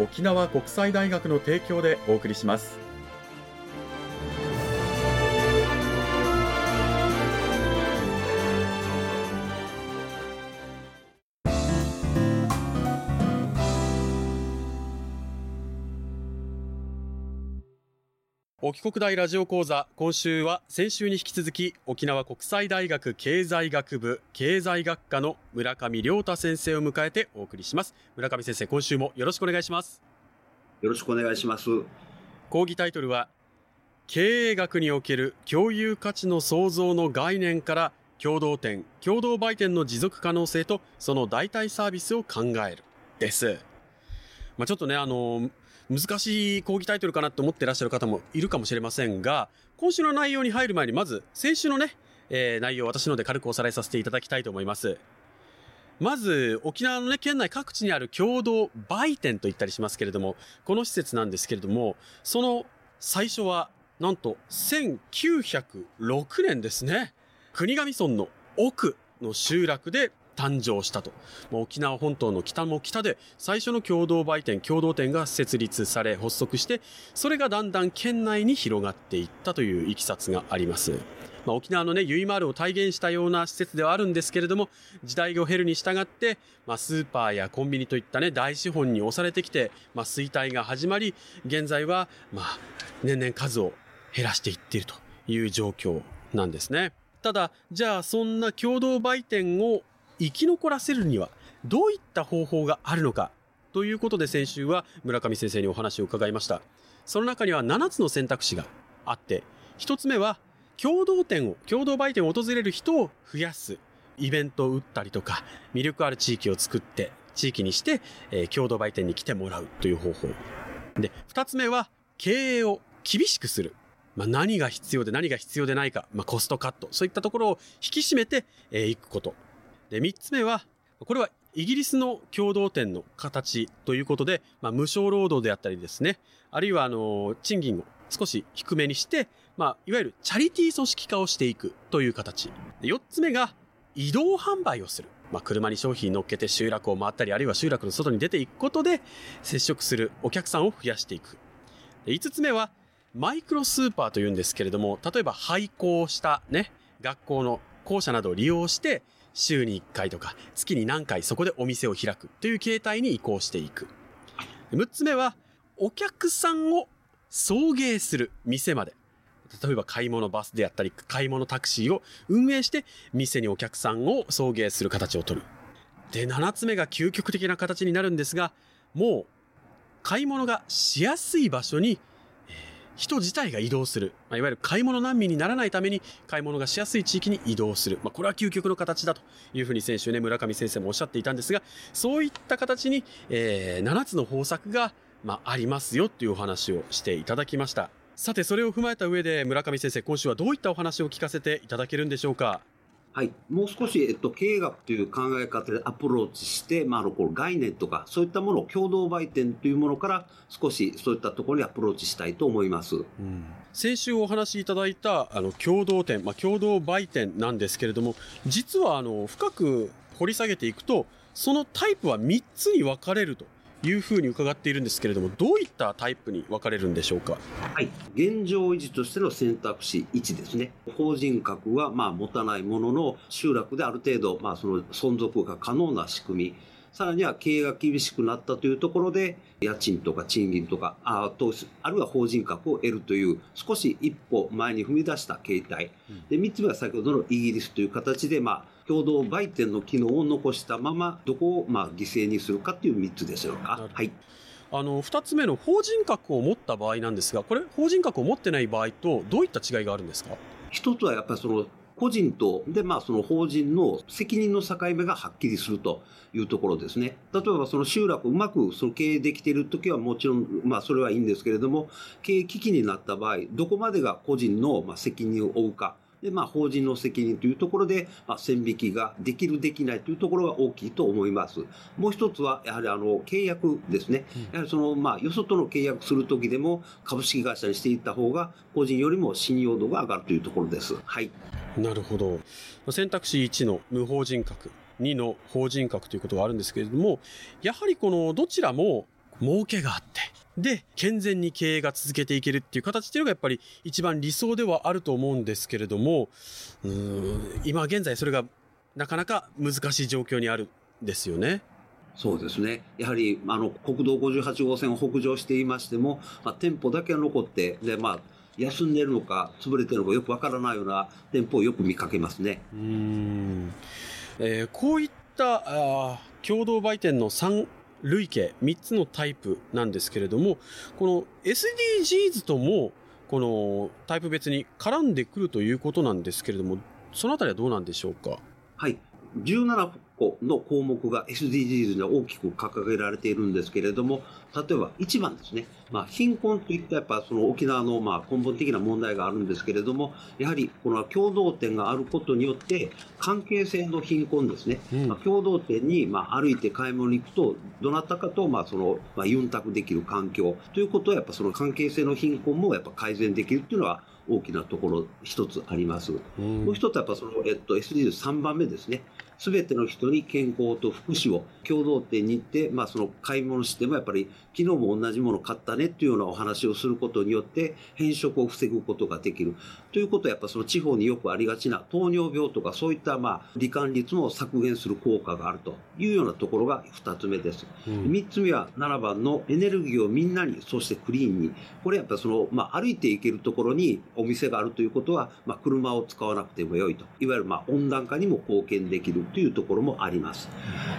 沖縄国際大学の提供でお送りします。沖国大ラジオ講座今週は先週に引き続き沖縄国際大学経済学部経済学科の村上亮太先生を迎えてお送りします。村上先生今週もよろしくお願いします。よろしくお願いします。講義タイトルは経営学における共有価値の創造の概念から共同店共同売店の持続可能性とその代替サービスを考える。です。まあ、ちょっとねあの難しい講義タイトルかなと思ってらっしゃる方もいるかもしれませんが、今週の内容に入る前に、まず、先週のね、えー、内容を私ので軽くおさらいさせていただきたいと思います。まず、沖縄のね、県内各地にある共同売店と言ったりしますけれども、この施設なんですけれども、その最初は、なんと、1906年ですね。国頭村の奥の集落で誕生したと。沖縄本島の北も北で最初の共同売店、共同店が設立され発足して、それがだんだん県内に広がっていったといういきさつがあります。まあ、沖縄のね、ゆいまるを体現したような施設ではあるんですけれども、時代を経るに従って、まあ、スーパーやコンビニといったね、大資本に押されてきて、まあ、衰退が始まり、現在は、まあ、年々数を減らしていっているという状況なんですね。ただ、じゃあそんな共同売店を生き残らせるにはどういった方法があるのかということで先週は村上先生にお話を伺いました。その中には7つの選択肢があって、1つ目は共同店を、共同売店を訪れる人を増やす。イベントを打ったりとか、魅力ある地域を作って、地域にして、えー、共同売店に来てもらうという方法。で、2つ目は経営を厳しくする。まあ、何が必要で何が必要でないか、まあ、コストカット、そういったところを引き締めてい、えー、くこと。で、3つ目は、これはイギリスの共同店の形ということで、まあ、無償労働であったりですね、あるいは、あの、賃金を少し低めにして、まあ、いわゆるチャリティー組織化をしていくという形。4つ目が、移動販売をする。まあ、車に商品乗っけて集落を回ったり、あるいは集落の外に出ていくことで、接触するお客さんを増やしていく。5つ目は、マイクロスーパーというんですけれども、例えば廃校したね、学校の校舎などを利用して、週に1回とか月に何回そこでお店を開くという形態に移行していく。6つ目は、お客さんを送迎する店まで。例えば買い物バスであったり、買い物タクシーを運営して、店にお客さんを送迎する形をとる。で、7つ目が究極的な形になるんですが、もう、買い物がしやすい場所に人自体が移動する。まあ、いわゆる買い物難民にならないために買い物がしやすい地域に移動する。まあ、これは究極の形だというふうに先週ね、村上先生もおっしゃっていたんですが、そういった形に、えー、7つの方策が、まあ、ありますよというお話をしていただきました。さて、それを踏まえた上で村上先生、今週はどういったお話を聞かせていただけるんでしょうか？はい、もう少し、えっと、経営学という考え方でアプローチして、まあ、あの概念とかそういったものを共同売店というものから少しそういったところにアプローチしたいと思います、うん、先週お話しいただいたあの共同店、まあ、共同売店なんですけれども実はあの深く掘り下げていくとそのタイプは3つに分かれると。いうふうに伺っているんですけれども、どういったタイプに分かれるんでしょうか？はい。現状維持としての選択肢1ですね。法人格はまあ持たないものの、集落である程度、まあその存続が可能な仕組み。さらには経営が厳しくなったというところで、家賃とか賃金とか、あ投資、あるいは法人格を得るという、少し一歩前に踏み出した形態。で、三つ目は先ほどのイギリスという形で、まあ、共同売店の機能を残したまま、どこをまあ犠牲にするかっていう3つでしょうか。はい。あの2つ目の法人格を持った場合なんですが、これ、法人格を持ってない場合と、どういった違いがあるんですか？一つはやっぱりその個人と、で、まあ、その法人の責任の境目がはっきりするというところですね。例えば、その集落うまくその経営できているときはもちろん、まあ、それはいいんですけれども、経営危機になった場合、どこまでが個人の責任を負うか。で、まあ、法人の責任というところで、まあ、線引きができる、できないというところが大きいと思います。もう一つは、やはりあの、契約ですね。やはりその、まあ、よそとの契約するときでも、株式会社にしていった方が、個人よりも信用度が上がるというところです。はい。なるほど。選択肢1の無法人格、2の法人格ということがあるんですけれども、やはりこのどちらも儲けがあって、で、健全に経営が続けていけるっていう形っていうのがやっぱり一番理想ではあると思うんですけれども、うん今現在それがなかなか難しい状況にあるんですよね。そうですね。やはり、あの、国道58号線を北上していましても、まあ、店舗だけが残って、で、まあ、休んでるのか、潰れてるのかよくわからないような店舗をよく見かけますね。うん。えー、こういったあ共同売店の3類型、3つのタイプなんですけれども、この SDGs とも、このタイプ別に絡んでくるということなんですけれども、そのあたりはどうなんでしょうか？はい。17個の項目が SDGs には大きく掲げられているんですけれども、例えば1番ですね。まあ、貧困といったやっぱその沖縄のまあ根本的な問題があるんですけれども、やはりこの共同店があることによって、関係性の貧困ですね。うん、まあ、共同店にまあ歩いて買い物に行くと、どなたかとまあそのまあユンタクできる環境ということはやっぱその関係性の貧困もやっぱ改善できるっていうのは大きなところ一つあります。うん、もう一つはやっぱその、えっと、SDGs3 番目ですね。すべての人に健康と福祉を共同店に行って、まあその買い物してもやっぱり昨日も同じもの買ったねっていうようなお話をすることによって変色を防ぐことができる。ということはやっぱその地方によくありがちな糖尿病とかそういったまあ罹患率も削減する効果があるというようなところが2つ目です。うん、3つ目は7番のエネルギーをみんなに、そしてクリーンに。これやっぱその、まあ歩いていけるところにお店があるということは、まあ車を使わなくても良いと。いわゆるまあ温暖化にも貢献できるというところもあります。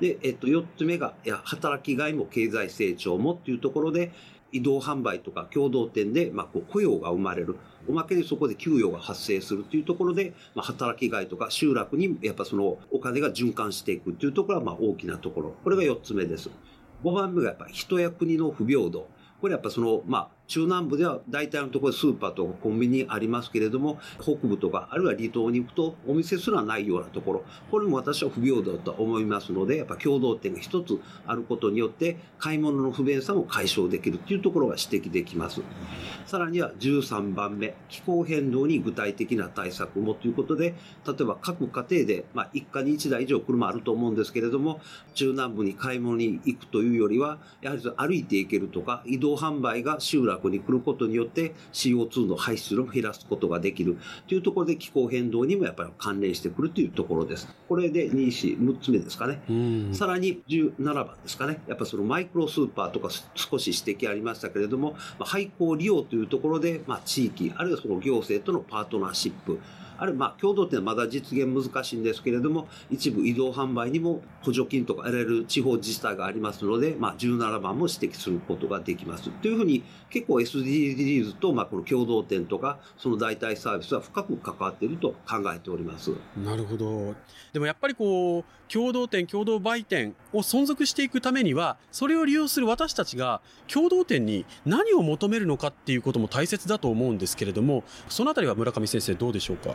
で、えっと、4つ目が、いや、働きがいも経済成長もっていうところで、移動販売とか共同店で、まあ、こう雇用が生まれる。おまけにそこで給与が発生するというところで、まあ、働きがいとか集落にやっぱそのお金が循環していくというところはまあ大きなところ。これが4つ目です。5番目がやっぱ人や国の不平等。これやっぱその、まあ、中南部では大体のところスーパーとかコンビニありますけれども、北部とか、あるいは離島に行くとお店すらないようなところ、これも私は不平等と思いますので、やっぱ共同店が一つあることによって、買い物の不便さも解消できるというところが指摘できます。さらには13番目、気候変動に具体的な対策もということで、例えば各家庭で、まあ、一家に一台以上車あると思うんですけれども、中南部に買い物に行くというよりは、やはり歩いていけるとか、移動販売が集落に来ることによって CO2 の排出量を減らすことができるというところで気候変動にもやっぱり関連してくるというところです。これで2、4、6つ目ですかね。さらに17番ですかね。やっぱそのマイクロスーパーとか少し指摘ありましたけれども、まあ、廃校利用というところで、まあ、地域、あるいはその行政とのパートナーシップ、あるまあ共同店はまだ実現難しいんですけれども、一部移動販売にも補助金とか得られる地方自治体がありますので、まあ17番も指摘することができます。というふうに結構 SDGs とまあこの共同店とかその代替サービスは深く関わっていると考えております。なるほど。でもやっぱりこう、共同店、共同売店を存続していくためには、それを利用する私たちが共同店に何を求めるのかっていうことも大切だと思うんですけれども、そのあたりは村上先生どうでしょうか？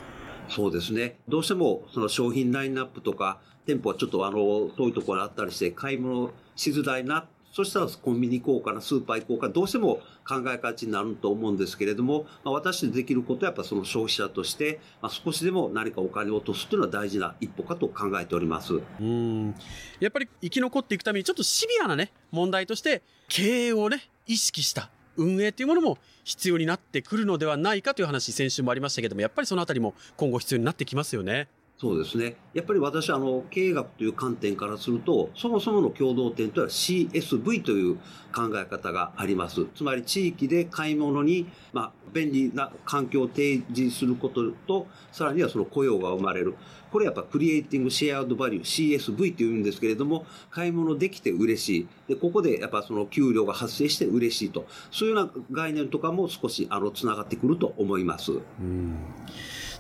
そうですね。どうしてもその商品ラインナップとか、店舗はちょっとあの、遠いところにあったりして、買い物しづらいな。そしたらコンビニ行こうかな、スーパー行こうかな、どうしても考え方になると思うんですけれども、まあ、私でできることはやっぱその消費者として、まあ、少しでも何かお金を落とすというのは大事な一歩かと考えております。うん。やっぱり生き残っていくためにちょっとシビアなね、問題として経営をね、意識した運営というものも必要になってくるのではないかという話、先週もありましたけども、やっぱりそのあたりも今後必要になってきますよね。そうですね。やっぱり私はあの経営学という観点からすると、そもそもの共同点というのは CSV という考え方があります。つまり地域で買い物に、まあ、便利な環境を提示することと、さらにはその雇用が生まれる。これやっぱクリエイティングシェアードバリュー CSV というんですけれども、買い物できて嬉しい。で、ここでやっぱその給料が発生して嬉しいと。そういうような概念とかも少しあの、つながってくると思います。うん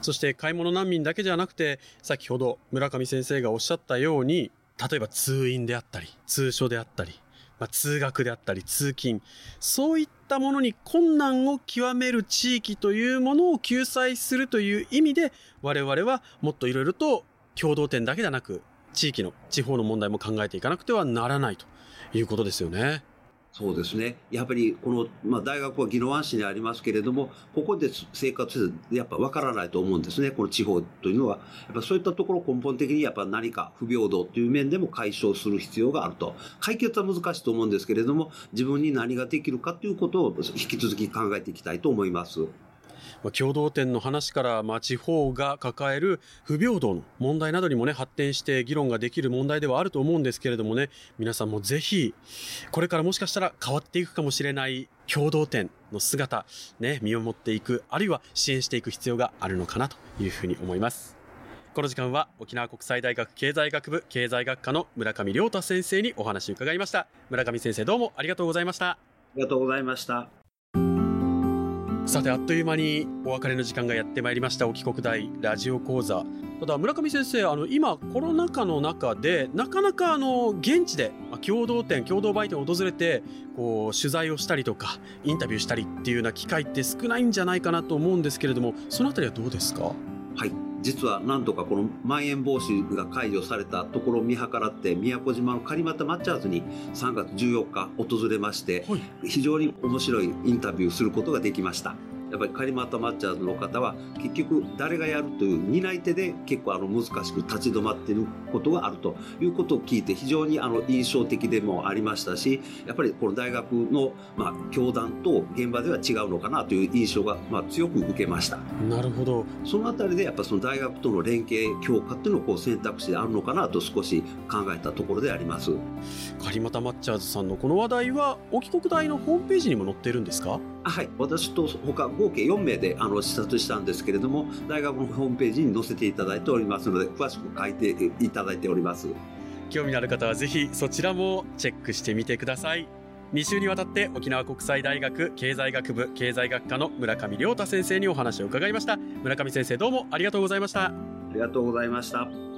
そして買い物難民だけじゃなくて、先ほど村上先生がおっしゃったように、例えば通院であったり、通所であったり、まあ、通学であったり、通勤、そういったものに困難を極める地域というものを救済するという意味で、我々はもっといろいろと共同点だけではなく、地域の、地方の問題も考えていかなくてはならないということですよね。そうですね。やっぱり、この、まあ、大学は宜野湾市にありますけれども、ここで生活せず、やっぱ分からないと思うんですね。この地方というのは。やっぱそういったところ根本的にやっぱ何か不平等という面でも解消する必要があると。解決は難しいと思うんですけれども、自分に何ができるかということを引き続き考えていきたいと思います。共同店の話から、まあ、地方が抱える不平等の問題などにもね、発展して議論ができる問題ではあると思うんですけれどもね、皆さんもぜひ、これからもしかしたら変わっていくかもしれない共同店の姿、ね、見守っていく、あるいは支援していく必要があるのかなというふうに思います。この時間は沖縄国際大学経済学部経済学科の村上亮太先生にお話を伺いました。村上先生どうもありがとうございました。ありがとうございました。さてあっという間にお別れの時間がやってまいりました。沖国大ラジオ講座。ただ村上先生あの今コロナ禍の中でなかなかあの現地で共同店共同売店を訪れてこう取材をしたりとかインタビューしたりっていうような機会って少ないんじゃないかなと思うんですけれどもその辺りはどうですか？はい。実はなんとかこのまん延防止が解除されたところを見計らって宮古島の狩俣マッチャーズに3月14日訪れまして、はい、非常に面白いインタビューすることができました。やっぱりカリマットマッチャーズの方は結局誰がやるという担い手で結構あの難しく立ち止まっていることがあるということを聞いて非常にあの印象的でもありましたしやっぱりこの大学のまあ教団と現場では違うのかなという印象がまあ強く受けました。なるほど。そのあたりでやっぱその大学との連携強化っていうのをこう選択肢であるのかなと少し考えたところであります。カリマタマッチャーズさんのこの話題は沖国大のホームページにも載ってるんですか？はい。私と他合計4名であの視察したんですけれども大学のホームページに載せていただいておりますので詳しく書いていただいております。興味のある方はぜひそちらもチェックしてみてください。2週にわたって沖縄国際大学経済学部経済学科の村上亮太先生にお話を伺いました。村上先生どうもありがとうございました。ありがとうございました